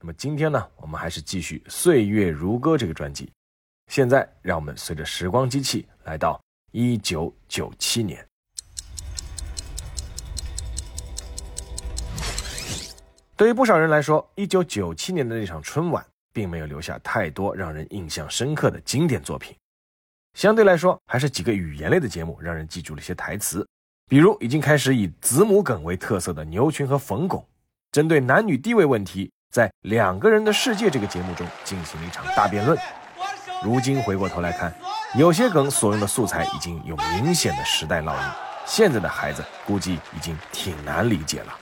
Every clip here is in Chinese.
那么今天呢，我们还是继续《岁月如歌》这个专辑。现在，让我们随着时光机器来到一九九七年。对于不少人来说，一九九七年的那场春晚并没有留下太多让人印象深刻的经典作品。相对来说，还是几个语言类的节目让人记住了一些台词，比如已经开始以子母梗为特色的牛群和冯巩，针对男女地位问题。在《两个人的世界》这个节目中进行了一场大辩论。如今回过头来看，有些梗所用的素材已经有明显的时代烙印，现在的孩子估计已经挺难理解了。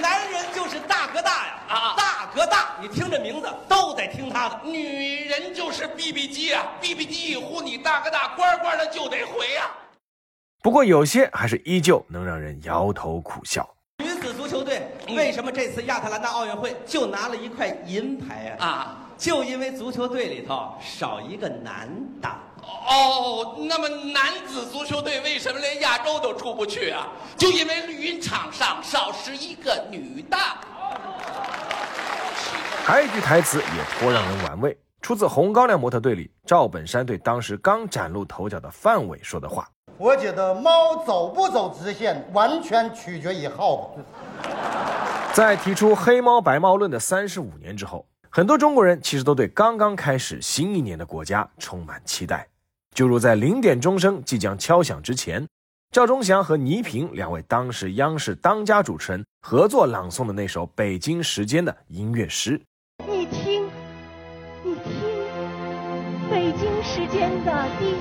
男人就是大哥大呀，啊，大哥大，你听这名字都得听他的。女人就是 BB 机啊，BB 机一呼，你大哥大乖乖的就得回呀。不过有些还是依旧能让人摇头苦笑。球队为什么这次亚特兰大奥运会就拿了一块银牌啊？啊，就因为足球队里头少一个男的。哦，那么男子足球队为什么连亚洲都出不去啊？就因为绿茵场上少十一个女的。还有一句台词也颇让人玩味，出自红高粱模特队里赵本山对当时刚崭露头角的范伟说的话。我觉得猫走不走直线，完全取决于耗子。在提出“黑猫白猫论”的三十五年之后，很多中国人其实都对刚刚开始新一年的国家充满期待。就如在零点钟声即将敲响之前，赵忠祥和倪萍两位当时央视当家主持人合作朗诵的那首《北京时间》的音乐诗。你听，你听，北京时间的滴答声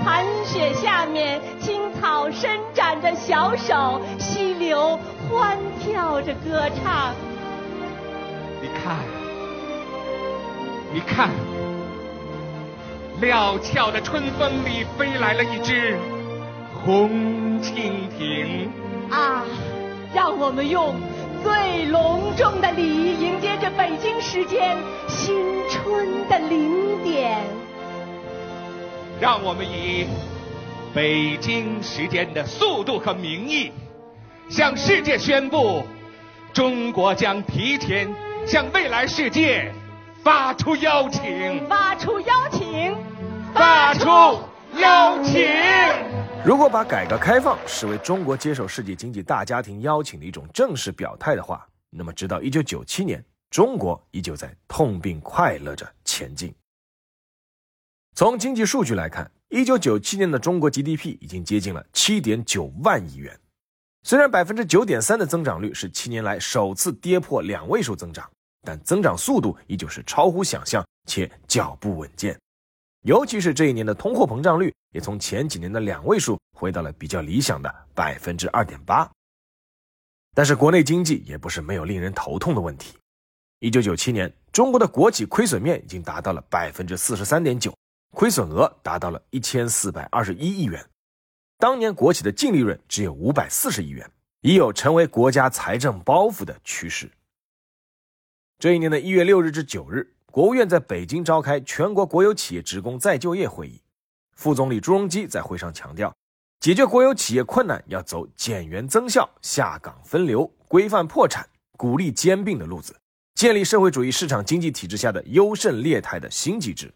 里。寒雪下面，青草伸展着小手，溪流欢跳着歌唱。你看，你看，料峭的春风里飞来了一只红蜻蜓。啊，让我们用最隆重的礼仪迎接着北京时间新春的零点。让我们以北京时间的速度和名义，向世界宣布：中国将提前向未来世界发出邀请。发出邀请，发出邀请。如果把改革开放视为中国接受世界经济大家庭邀请的一种正式表态的话，那么直到一九九七年，中国依旧在痛并快乐着前进。从经济数据来看，一九九七年的中国 GDP 已经接近了七点九万亿元。虽然百分之九点三的增长率是七年来首次跌破两位数增长，但增长速度依旧是超乎想象且脚步稳健。尤其是这一年的通货膨胀率也从前几年的两位数回到了比较理想的百分之二点八。但是国内经济也不是没有令人头痛的问题。一九九七年，中国的国企亏损面已经达到了百分之四十三点九。亏损额达到了一千四百二十一亿元，当年国企的净利润只有五百四十亿元，已有成为国家财政包袱的趋势。这一年的一月六日至九日，国务院在北京召开全国国有企业职工再就业会议，副总理朱镕基在会上强调，解决国有企业困难要走减员增效、下岗分流、规范破产、鼓励兼并的路子，建立社会主义市场经济体制下的优胜劣汰的新机制。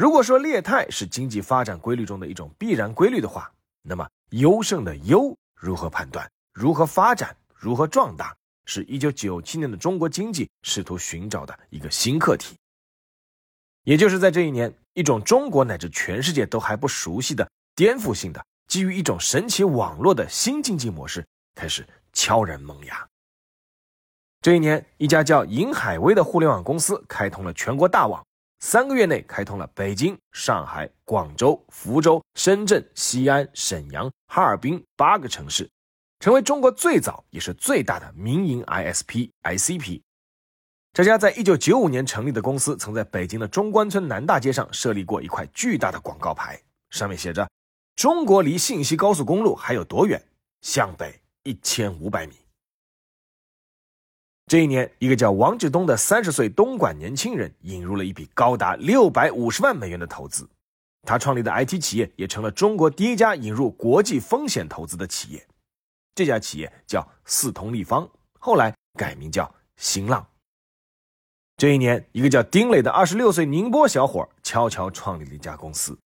如果说劣态是经济发展规律中的一种必然规律的话，那么优胜的优如何判断、如何发展、如何壮大，是一九九七年的中国经济试图寻找的一个新课题。也就是在这一年，一种中国乃至全世界都还不熟悉的颠覆性的、基于一种神奇网络的新经济模式开始悄然萌芽。这一年，一家叫银海威的互联网公司开通了全国大网。三个月内开通了北京、上海、广州、福州、深圳、西安、沈阳、哈尔滨八个城市，成为中国最早也是最大的民营 ISP ICP。这家在一九九五年成立的公司，曾在北京的中关村南大街上设立过一块巨大的广告牌，上面写着：“中国离信息高速公路还有多远？向北一千五百米。”这一年，一个叫王志东的三十岁东莞年轻人引入了一笔高达六百五十万美元的投资，他创立的 IT 企业也成了中国第一家引入国际风险投资的企业。这家企业叫四通立方，后来改名叫新浪。这一年，一个叫丁磊的二十六岁宁波小伙悄悄创立了一家公司。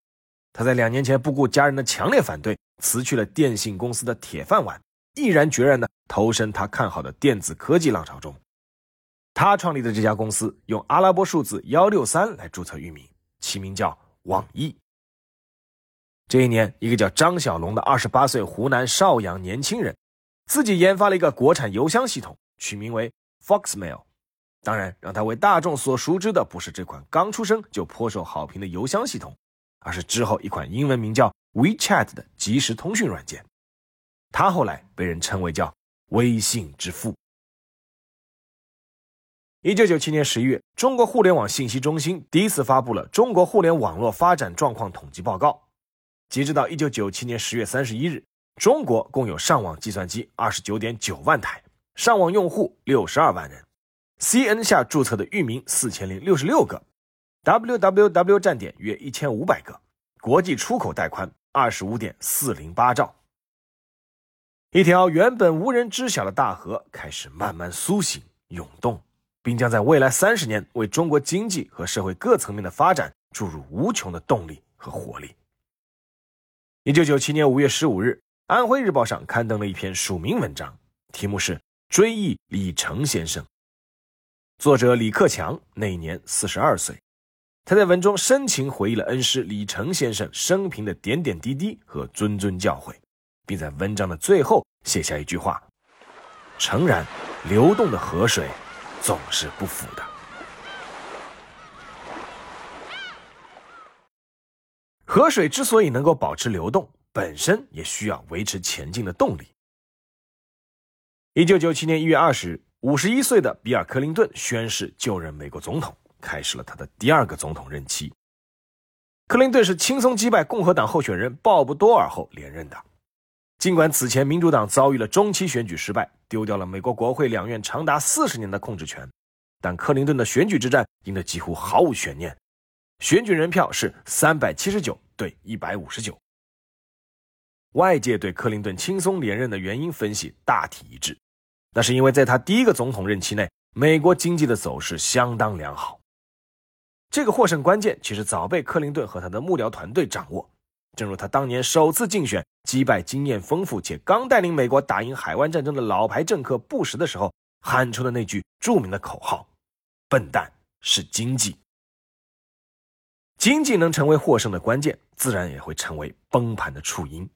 他在两年前不顾家人的强烈反对，辞去了电信公司的铁饭碗，毅然决然地投身他看好的电子科技浪潮中。他创立的这家公司用阿拉伯数字幺六三来注册域名，起名叫网易。这一年，一个叫张小龙的二十八岁湖南邵阳年轻人，自己研发了一个国产邮箱系统，取名为 Foxmail。当然，让他为大众所熟知的不是这款刚出生就颇受好评的邮箱系统，而是之后一款英文名叫 WeChat 的即时通讯软件。他后来被人称为叫“微信之父”。一九九七年十一月，中国互联网信息中心第一次发布了《中国互联网络发展状况统计报告》。截止到一九九七年十月三十一日，中国共有上网计算机二十九点九万台，上网用户六十二万人。CN 下注册的域名四千零六十六个，www 站点约一千五百个，国际出口带宽二十五点四零八兆。一条原本无人知晓的大河开始慢慢苏醒涌动，并将在未来三十年为中国经济和社会各层面的发展注入无穷的动力和活力。一九九七年五月十五日，《安徽日报》上刊登了一篇署名文章，题目是《追忆李成先生》。作者李克强那一年四十二岁，他在文中深情回忆了恩师李成先生生平的点点滴滴和谆谆教诲，并在文章的最后写下一句话：“诚然，流动的河水总是不腐的。”河水之所以能够保持流动，本身也需要维持前进的动力。一九九七年一月二十日。五十一岁的比尔·克林顿宣誓就任美国总统，开始了他的第二个总统任期。克林顿是轻松击败共和党候选人鲍勃·多尔后连任的。尽管此前民主党遭遇了中期选举失败，丢掉了美国国会两院长达四十年的控制权，但克林顿的选举之战赢得几乎毫无悬念，选举人票是三百七十九对一百五十九。外界对克林顿轻松连任的原因分析大体一致。那是因为在他第一个总统任期内，美国经济的走势相当良好。这个获胜关键其实早被克林顿和他的幕僚团队掌握。正如他当年首次竞选击败经验丰富且刚带领美国打赢海湾战争的老牌政客布什的时候喊出的那句著名的口号：“笨蛋是经济。”经济能成为获胜的关键，自然也会成为崩盘的触因。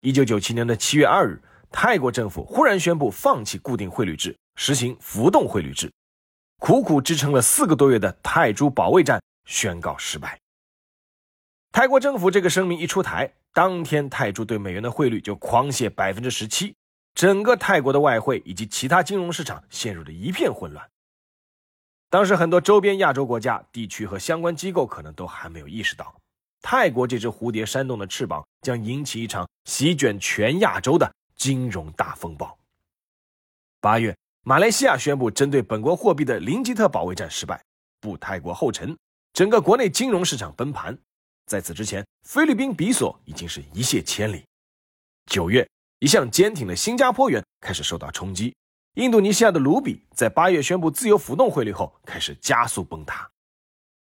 一九九七年的七月二日。泰国政府忽然宣布放弃固定汇率制，实行浮动汇率制，苦苦支撑了四个多月的泰铢保卫战宣告失败。泰国政府这个声明一出台，当天泰铢对美元的汇率就狂泻百分之十七，整个泰国的外汇以及其他金融市场陷入了一片混乱。当时很多周边亚洲国家、地区和相关机构可能都还没有意识到，泰国这只蝴蝶扇动的翅膀将引起一场席卷全亚洲的。金融大风暴。八月，马来西亚宣布针对本国货币的林吉特保卫战失败，步泰国后尘，整个国内金融市场崩盘。在此之前，菲律宾比索已经是一泻千里。九月，一向坚挺的新加坡元开始受到冲击。印度尼西亚的卢比在八月宣布自由浮动汇率后，开始加速崩塌。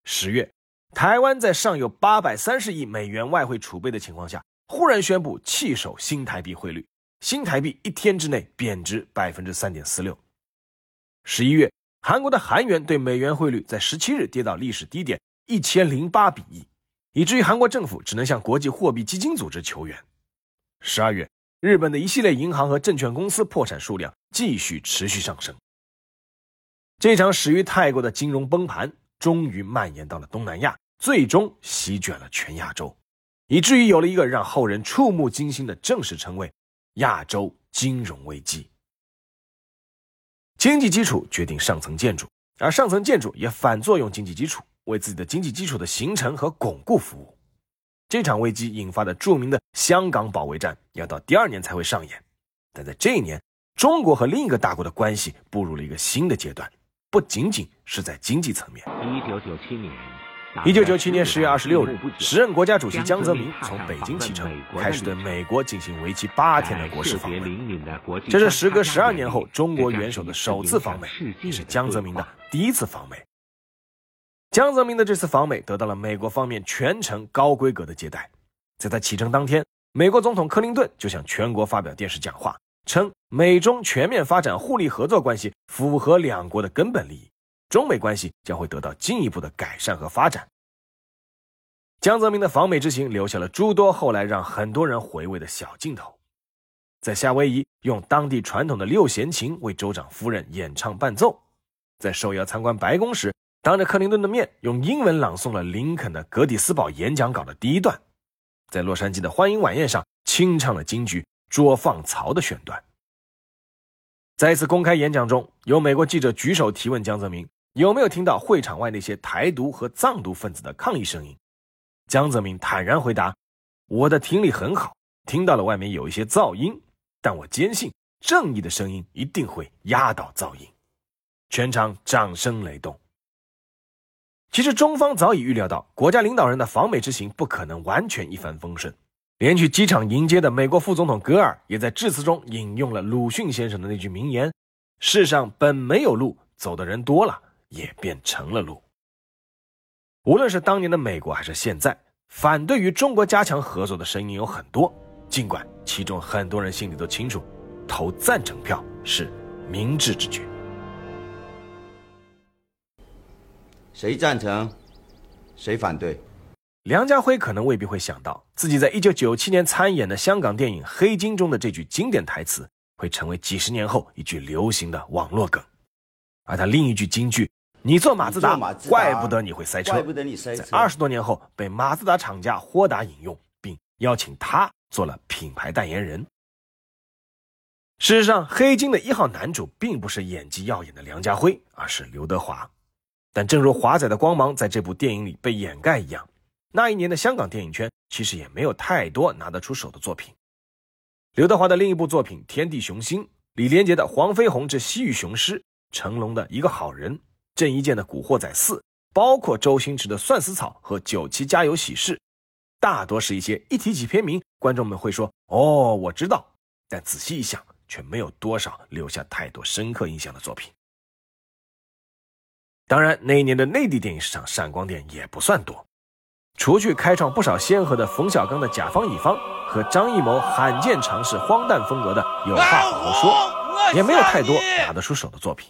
十月，台湾在尚有八百三十亿美元外汇储备的情况下，忽然宣布弃守新台币汇率。新台币一天之内贬值百分之三点四六。十一月，韩国的韩元对美元汇率在十七日跌到历史低点一千零八比一，以至于韩国政府只能向国际货币基金组织求援。十二月，日本的一系列银行和证券公司破产数量继续持续上升。这场始于泰国的金融崩盘，终于蔓延到了东南亚，最终席卷了全亚洲，以至于有了一个让后人触目惊心的正式称谓。亚洲金融危机，经济基础决定上层建筑。而上层建筑也反作用经济基础，为自己的经济基础的形成和巩固服务。这场危机引发的著名的香港保卫战要到第二年才会上演，但在这一年，中国和另一个大国的关系步入了一个新的阶段，不仅仅是在经济层面。一九九七年。一九九七年十月二十六日，时任国家主席江泽民从北京启程，开始对美国进行为期八天的国事访问。这是时隔十二年后中国元首的首次访美，也是江泽民的第一次访美。江泽民的这次访美得到了美国方面全程高规格的接待。在他启程当天，美国总统克林顿就向全国发表电视讲话，称美中全面发展互利合作关系符合两国的根本利益。中美关系将会得到进一步的改善和发展。江泽民的访美之行留下了诸多后来让很多人回味的小镜头，在夏威夷用当地传统的六弦琴为州长夫人演唱伴奏，在受邀参观白宫时，当着克林顿的面用英文朗诵了林肯的格底斯堡演讲稿的第一段，在洛杉矶的欢迎晚宴上清唱了京剧《捉放曹》的选段。在一次公开演讲中，有美国记者举手提问江泽民。有没有听到会场外那些台独和藏独分子的抗议声音？江泽民坦然回答：“我的听力很好，听到了外面有一些噪音，但我坚信正义的声音一定会压倒噪音。”全场掌声雷动。其实中方早已预料到，国家领导人的访美之行不可能完全一帆风顺，连去机场迎接的美国副总统戈尔也在致辞中引用了鲁迅先生的那句名言：“世上本没有路，走的人多了。”也变成了路。无论是当年的美国，还是现在，反对与中国加强合作的声音有很多。尽管其中很多人心里都清楚，投赞成票是明智之举。谁赞成？谁反对？梁家辉可能未必会想到，自己在一九九七年参演的香港电影《黑金》中的这句经典台词，会成为几十年后一句流行的网络梗。而他另一句金句。你坐马自达，怪不得你会塞车。怪不得你塞车。在二十多年后，被马自达厂家豁达引用，并邀请他做了品牌代言人。事实上，《黑金》的一号男主并不是演技耀眼的梁家辉，而是刘德华。但正如华仔的光芒在这部电影里被掩盖一样，那一年的香港电影圈其实也没有太多拿得出手的作品。刘德华的另一部作品《天地雄心》，李连杰的《黄飞鸿之西域雄狮》，成龙的一个好人。郑伊健的《古惑仔四》，包括周星驰的《算死草》和《九七家有喜事》，大多是一些一提起片名，观众们会说“哦，我知道”，但仔细一想，却没有多少留下太多深刻印象的作品。当然，那一年的内地电影市场闪光点也不算多，除去开创不少先河的冯小刚的《甲方乙方》和张艺谋罕见尝试荒诞风格的《有话好好说》，也没有太多拿得出手的作品。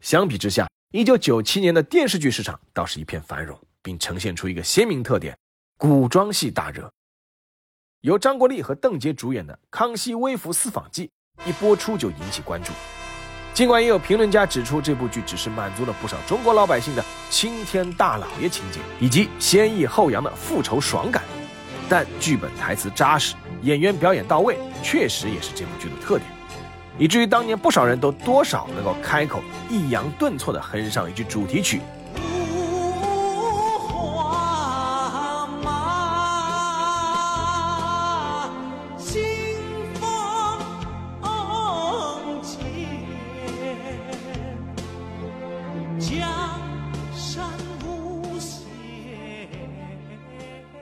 相比之下，一九九七年的电视剧市场倒是一片繁荣，并呈现出一个鲜明特点：古装戏大热。由张国立和邓婕主演的《康熙微服私访记》一播出就引起关注。尽管也有评论家指出，这部剧只是满足了不少中国老百姓的青天大老爷情节以及先抑后扬的复仇爽感，但剧本台词扎实，演员表演到位，确实也是这部剧的特点。以至于当年不少人都多少能够开口抑扬顿挫地哼上一句主题曲。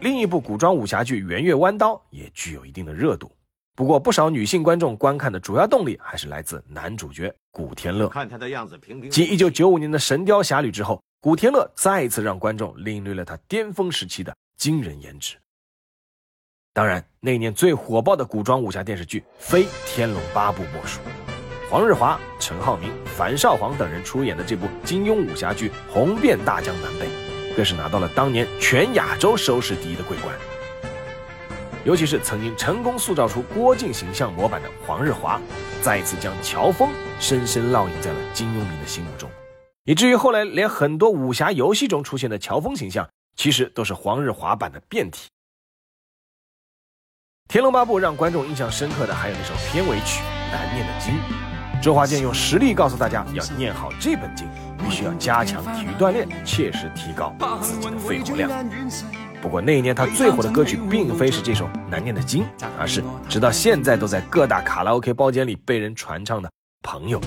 另一部古装武侠剧《圆月弯刀》也具有一定的热度。不过，不少女性观众观看的主要动力还是来自男主角古天乐。看他的样子，平平。继1995年的《神雕侠侣》之后，古天乐再一次让观众领略了他巅峰时期的惊人颜值。当然，那年最火爆的古装武侠电视剧非《天龙八部》莫属。黄日华、陈浩民、樊少皇等人出演的这部金庸武侠剧红遍大江南北，更是拿到了当年全亚洲收视第一的桂冠。尤其是曾经成功塑造出郭靖形象模板的黄日华，再一次将乔峰深深烙印在了金庸迷的心目中，以至于后来连很多武侠游戏中出现的乔峰形象，其实都是黄日华版的变体。《天龙八部》让观众印象深刻的还有那首片尾曲《难念的经》，周华健用实力告诉大家要念好这本经，必须要加强体育锻炼，切实提高自己的肺活量。不过那一年他最火的歌曲并非是这首难念的经，而是直到现在都在各大卡拉 OK 包间里被人传唱的《朋友》。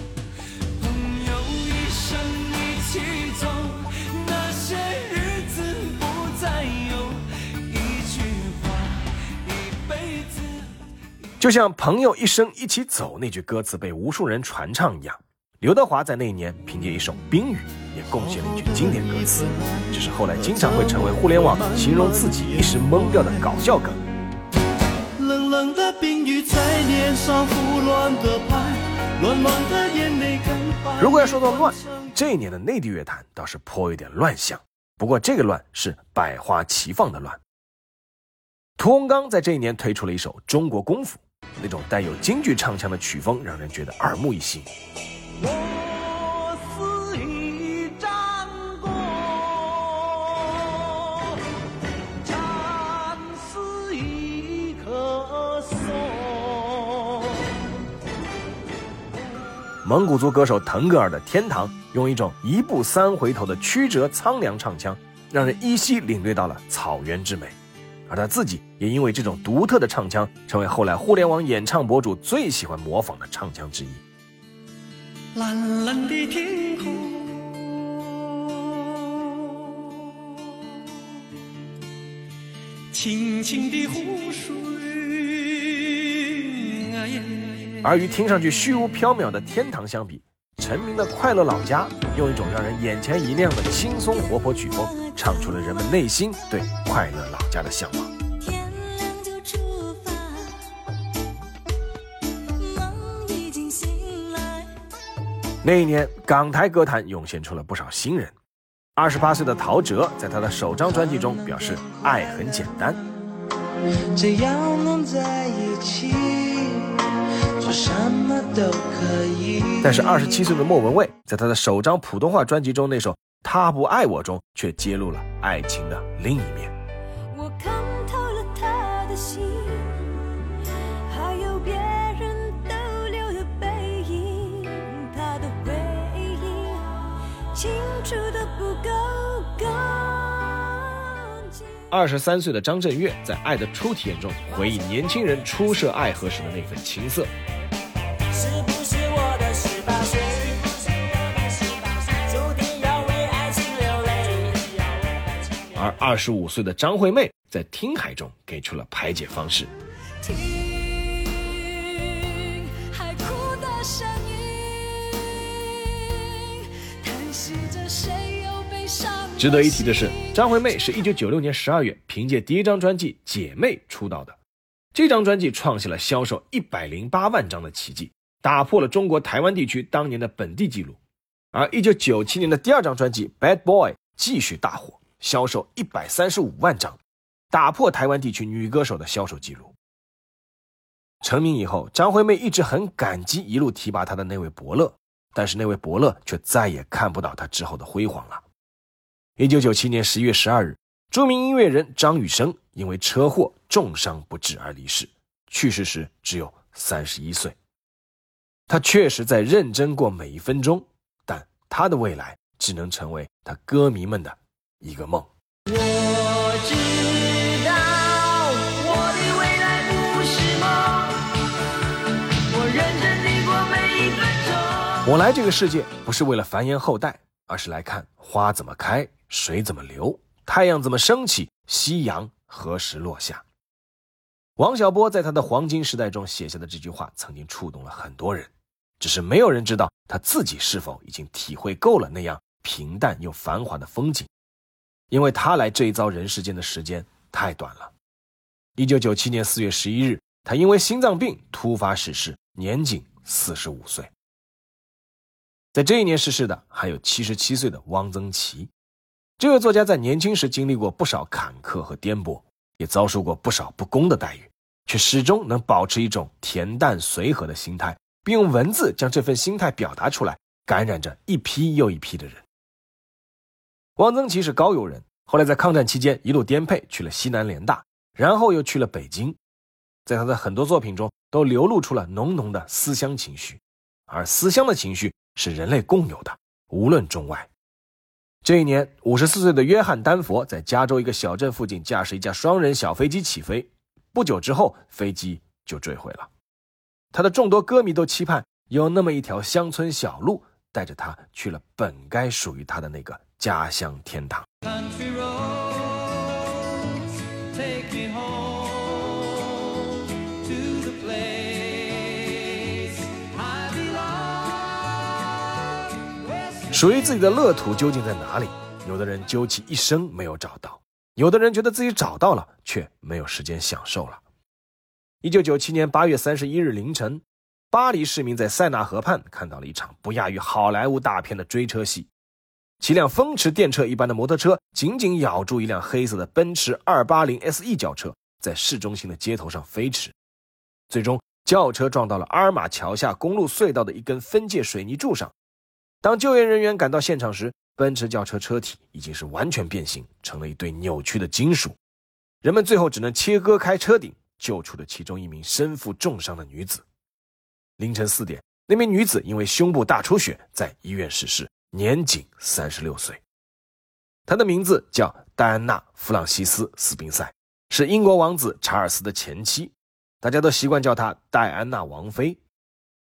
就像“朋友一生一起走”那句歌词被无数人传唱一样，刘德华在那一年凭借一首《冰雨》也贡献了一句经典歌词，只是后来经常会成为互联网形容自己一时懵掉的搞笑梗。冷冷的冰雨在脸上胡乱的拍，乱乱的眼泪如果要说到乱，这一年的内地乐坛倒是颇有点乱象，不过这个乱是百花齐放的乱。屠洪刚在这一年推出了一首《中国功夫》。那种带有京剧唱腔的曲风，让人觉得耳目一新。我似一盏灯，站似一棵松蒙古族歌手腾格尔的《天堂》，用一种一步三回头的曲折苍凉唱腔，让人依稀领略到了草原之美。而他自己也因为这种独特的唱腔，成为后来互联网演唱博主最喜欢模仿的唱腔之一。蓝蓝的天空，清清的湖水。而与听上去虚无缥缈的天堂相比，陈明的快乐老家，用一种让人眼前一亮的轻松活泼曲风。唱出了人们内心对快乐老家的向往。那一年，港台歌坛涌现出了不少新人。二十八岁的陶喆在他的首张专辑中表示：“爱很简单。”只要能在一起，做什么都可以。但是，二十七岁的莫文蔚在他的首张普通话专辑中那首。他不爱我中，却揭露了爱情的另一面。二十三岁的张震岳在《爱的初体验》中回忆年轻人初涉爱河时的那份青涩。而二十五岁的张惠妹在《听海》中给出了排解方式。值得一提的是，张惠妹是一九九六年十二月凭借第一张专辑《姐妹》出道的，这张专辑创下了销售一百零八万张的奇迹，打破了中国台湾地区当年的本地纪录。而一九九七年的第二张专辑《Bad Boy》继续大火。销售一百三十五万张，打破台湾地区女歌手的销售记录。成名以后，张惠妹一直很感激一路提拔她的那位伯乐，但是那位伯乐却再也看不到她之后的辉煌了。一九九七年十一月十二日，著名音乐人张雨生因为车祸重伤不治而离世，去世时只有三十一岁。他确实在认真过每一分钟，但他的未来只能成为他歌迷们的。一个梦。我知道我的未来不是梦，我认真地过每一分钟。我来这个世界不是为了繁衍后代，而是来看花怎么开，水怎么流，太阳怎么升起，夕阳何时落下。王小波在他的黄金时代中写下的这句话，曾经触动了很多人，只是没有人知道他自己是否已经体会够了那样平淡又繁华的风景。因为他来这一遭人世间的时间太短了。一九九七年四月十一日，他因为心脏病突发逝世，年仅四十五岁。在这一年逝世的还有七十七岁的汪曾祺。这位作家在年轻时经历过不少坎坷和颠簸，也遭受过不少不公的待遇，却始终能保持一种恬淡随和的心态，并用文字将这份心态表达出来，感染着一批又一批的人。汪曾祺是高邮人，后来在抗战期间一路颠沛去了西南联大，然后又去了北京。在他的很多作品中，都流露出了浓浓的思乡情绪，而思乡的情绪是人类共有的，无论中外。这一年，五十四岁的约翰·丹佛在加州一个小镇附近驾驶一架双人小飞机起飞，不久之后，飞机就坠毁了。他的众多歌迷都期盼有那么一条乡村小路，带着他去了本该属于他的那个家乡天堂。属于自己的乐土究竟在哪里？有的人究其一生没有找到，有的人觉得自己找到了，却没有时间享受了。一九九七年八月三十一日凌晨，巴黎市民在塞纳河畔看到了一场不亚于好莱坞大片的追车戏。几辆风驰电掣一般的摩托车紧紧咬住一辆黑色的奔驰二八零 SE 轿车，在市中心的街头上飞驰。最终，轿车撞到了阿尔玛桥下公路隧道的一根分界水泥柱上。当救援人员赶到现场时，奔驰轿车车体已经是完全变形，成了一堆扭曲的金属。人们最后只能切割开车顶，救出了其中一名身负重伤的女子。凌晨四点，那名女子因为胸部大出血，在医院逝世，年仅三十六岁。她的名字叫戴安娜·弗朗西斯·斯宾塞，是英国王子查尔斯的前妻，大家都习惯叫她戴安娜王妃。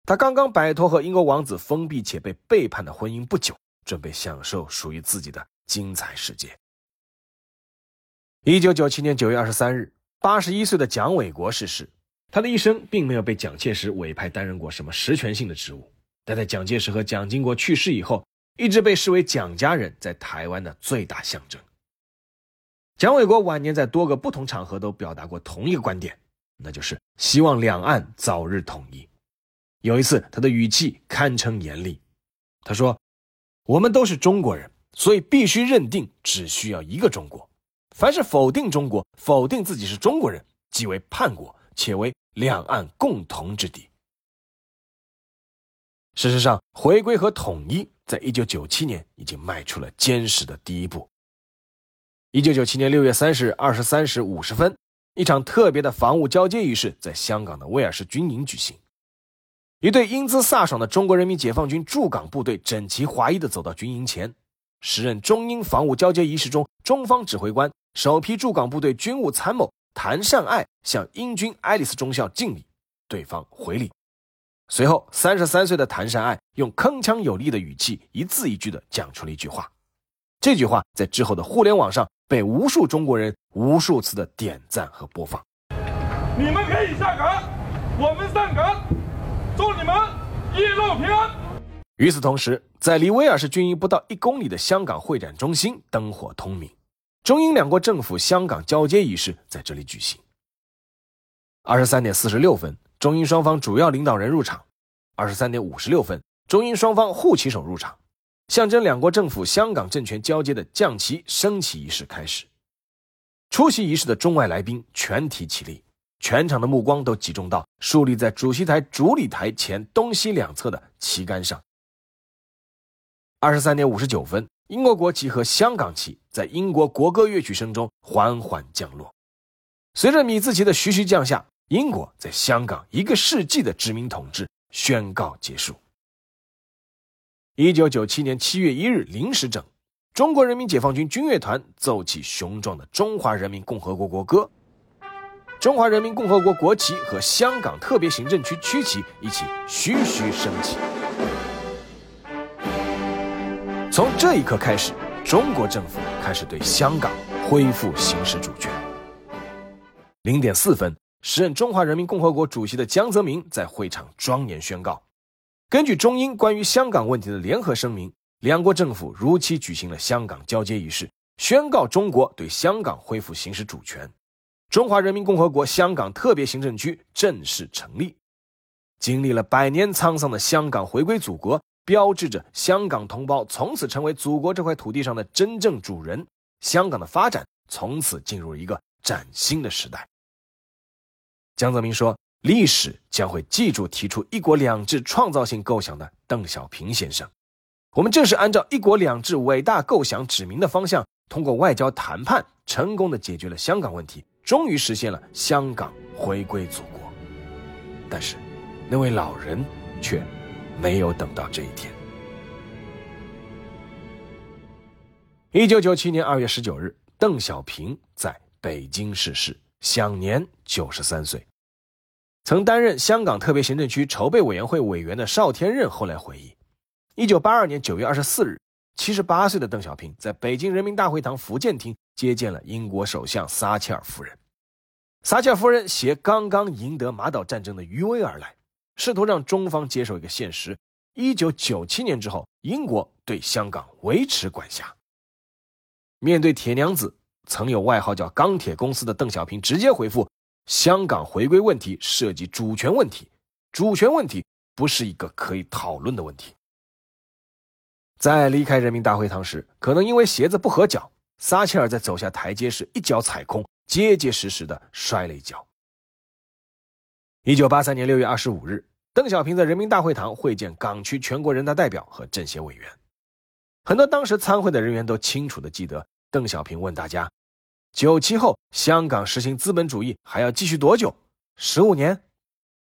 他刚刚摆脱和英国王子封闭且被背叛的婚姻不久，准备享受属于自己的精彩世界。一九九七年九月二十三日，八十一岁的蒋纬国逝世。他的一生并没有被蒋介石委派担任过什么实权性的职务，但在蒋介石和蒋经国去世以后，一直被视为蒋家人在台湾的最大象征。蒋纬国晚年在多个不同场合都表达过同一个观点，那就是希望两岸早日统一。有一次，他的语气堪称严厉。他说：“我们都是中国人，所以必须认定只需要一个中国。凡是否定中国、否定自己是中国人，即为叛国，且为两岸共同之敌。”事实上，回归和统一在一九九七年已经迈出了坚实的第一步。一九九七年六月三十日二十三时五十分，一场特别的防务交接仪式在香港的威尔士军营举行。一队英姿飒爽的中国人民解放军驻港部队整齐划一地走到军营前。时任中英防务交接仪式中，中方指挥官首批驻港部队军务参谋谭善爱向英军爱丽丝中校敬礼，对方回礼。随后，三十三岁的谭善爱用铿锵有力的语气，一字一句地讲出了一句话。这句话在之后的互联网上被无数中国人无数次的点赞和播放。你们可以下岗，我们上岗。祝你们一路平安。与此同时，在离威尔士军营不到一公里的香港会展中心灯火通明，中英两国政府香港交接仪式在这里举行。二十三点四十六分，中英双方主要领导人入场；二十三点五十六分，中英双方护旗手入场，象征两国政府香港政权交接的降旗升旗仪式开始。出席仪式的中外来宾全体起立。全场的目光都集中到竖立在主席台主礼台前东西两侧的旗杆上。二十三点五十九分，英国国旗和香港旗在英国国歌乐曲声中缓缓降落。随着米字旗的徐徐降下，英国在香港一个世纪的殖民统治宣告结束。一九九七年七月一日零时整，中国人民解放军军乐团奏起雄壮的中华人民共和国国歌。中华人民共和国国旗和香港特别行政区区旗一起徐徐升起。从这一刻开始，中国政府开始对香港恢复行使主权。零点四分，时任中华人民共和国主席的江泽民在会场庄严宣告：根据中英关于香港问题的联合声明，两国政府如期举行了香港交接仪式，宣告中国对香港恢复行使主权。中华人民共和国香港特别行政区正式成立。经历了百年沧桑的香港回归祖国，标志着香港同胞从此成为祖国这块土地上的真正主人。香港的发展从此进入一个崭新的时代。江泽民说：“历史将会记住提出‘一国两制’创造性构想的邓小平先生。我们正是按照‘一国两制’伟大构想指明的方向，通过外交谈判，成功的解决了香港问题。”终于实现了香港回归祖国，但是那位老人却没有等到这一天。一九九七年二月十九日，邓小平在北京逝世，享年九十三岁。曾担任香港特别行政区筹备委员会委员的邵天任后来回忆，一九八二年九月二十四日，七十八岁的邓小平在北京人民大会堂福建厅接见了英国首相撒切尔夫人。撒切尔夫人携刚刚赢得马岛战争的余威而来，试图让中方接受一个现实：一九九七年之后，英国对香港维持管辖。面对铁娘子，曾有外号叫“钢铁公司”的邓小平直接回复：“香港回归问题涉及主权问题，主权问题不是一个可以讨论的问题。”在离开人民大会堂时，可能因为鞋子不合脚，撒切尔在走下台阶时一脚踩空，结结实实的摔了一跤。一九八三年六月二十五日，邓小平在人民大会堂会见港区全国人大代表和政协委员。很多当时参会的人员都清楚的记得，邓小平问大家：“九七后香港实行资本主义还要继续多久？十五年？”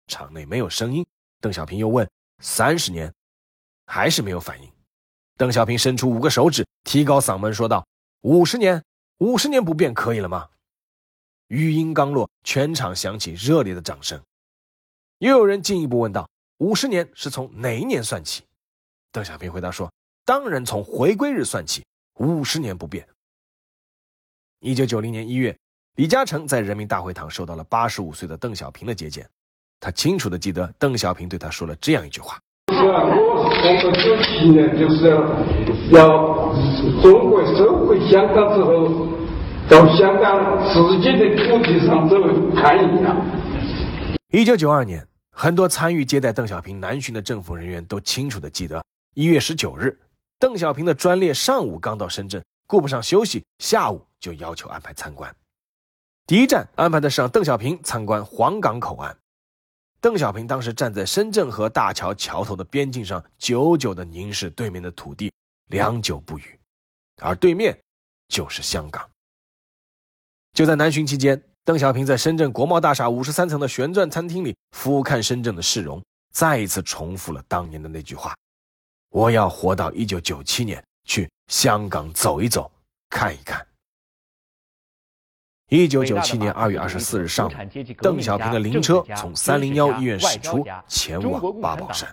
场内没有声音。邓小平又问：“三十年？”还是没有反应。邓小平伸出五个手指，提高嗓门说道：“五十年？五十年不变可以了吗？”语音刚落，全场响起热烈的掌声。又有人进一步问道：“五十年是从哪一年算起？”邓小平回答说。当然，从回归日算起，五十年不变。一九九零年一月，李嘉诚在人民大会堂受到了八十五岁的邓小平的接见，他清楚的记得邓小平对他说了这样一句话：“，我我们九七年就是要中国收回香港之后，到香港自己的土地上走看一下。”一九九二年，很多参与接待邓小平南巡的政府人员都清楚的记得一月十九日。邓小平的专列上午刚到深圳，顾不上休息，下午就要求安排参观。第一站安排的是让邓小平参观黄港口岸。邓小平当时站在深圳河大桥桥头的边境上，久久地凝视对面的土地，良久不语。而对面就是香港。就在南巡期间，邓小平在深圳国贸大厦五十三层的旋转餐厅里俯瞰深圳的市容，再一次重复了当年的那句话。我要活到一九九七年，去香港走一走，看一看。一九九七年二月二十四日上午，邓小平的灵车从三零幺医院驶出，前往八宝山。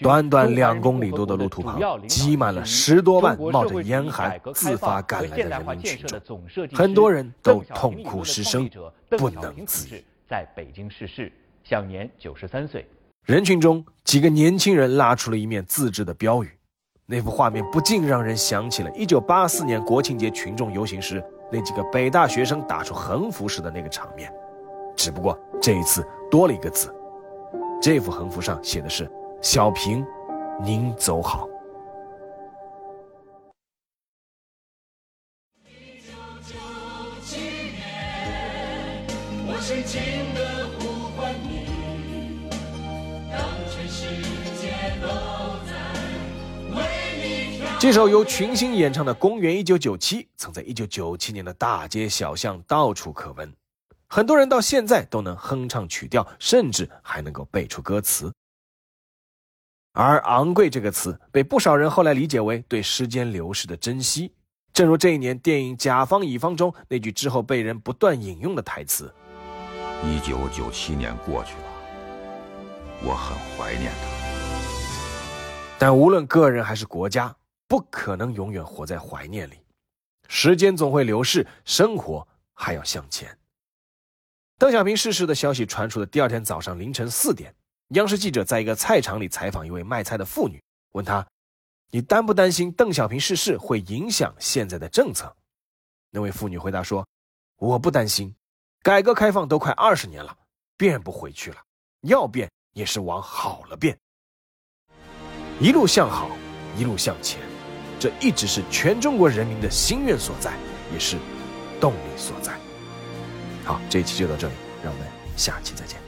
短短两公里多的路途旁，挤满了十多万冒着严寒自发赶来的人民群众，很多人都痛哭失声，不能自已。在北京逝世，享年九十三岁。人群中，几个年轻人拉出了一面自制的标语，那幅画面不禁让人想起了1984年国庆节群众游行时那几个北大学生打出横幅时的那个场面，只不过这一次多了一个字。这幅横幅上写的是“小平，您走好”。这首由群星演唱的《公元一九九七》，曾在一九九七年的大街小巷到处可闻，很多人到现在都能哼唱曲调，甚至还能够背出歌词。而“昂贵”这个词，被不少人后来理解为对时间流逝的珍惜。正如这一年电影《甲方乙方》中那句之后被人不断引用的台词：“一九九七年过去了，我很怀念他。”但无论个人还是国家。不可能永远活在怀念里，时间总会流逝，生活还要向前。邓小平逝世的消息传出的第二天早上凌晨四点，央视记者在一个菜场里采访一位卖菜的妇女，问她：“你担不担心邓小平逝世会影响现在的政策？”那位妇女回答说：“我不担心，改革开放都快二十年了，变不回去了，要变也是往好了变，一路向好，一路向前。”这一直是全中国人民的心愿所在，也是动力所在。好，这一期就到这里，让我们下期再见。